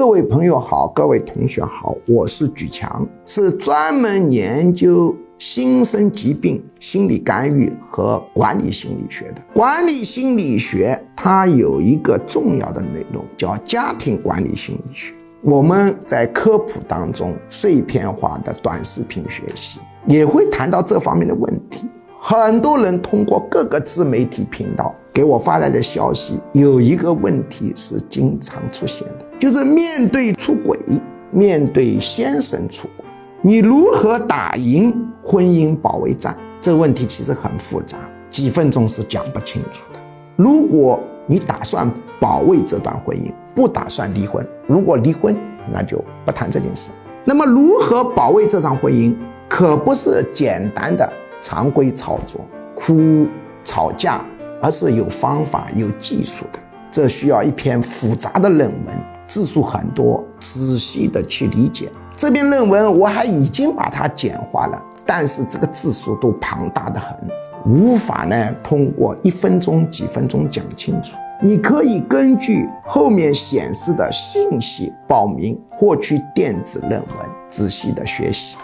各位朋友好，各位同学好，我是举强，是专门研究新生疾病心理干预和管理心理学的。管理心理学它有一个重要的内容叫家庭管理心理学。我们在科普当中碎片化的短视频学习也会谈到这方面的问题。很多人通过各个自媒体频道给我发来的消息，有一个问题是经常出现的，就是面对出轨，面对先生出轨，你如何打赢婚姻保卫战？这个问题其实很复杂，几分钟是讲不清楚的。如果你打算保卫这段婚姻，不打算离婚，如果离婚，那就不谈这件事。那么，如何保卫这场婚姻，可不是简单的。常规操作，哭吵架，而是有方法、有技术的。这需要一篇复杂的论文，字数很多，仔细的去理解。这篇论文我还已经把它简化了，但是这个字数都庞大的很，无法呢通过一分钟、几分钟讲清楚。你可以根据后面显示的信息报名，获取电子论文，仔细的学习。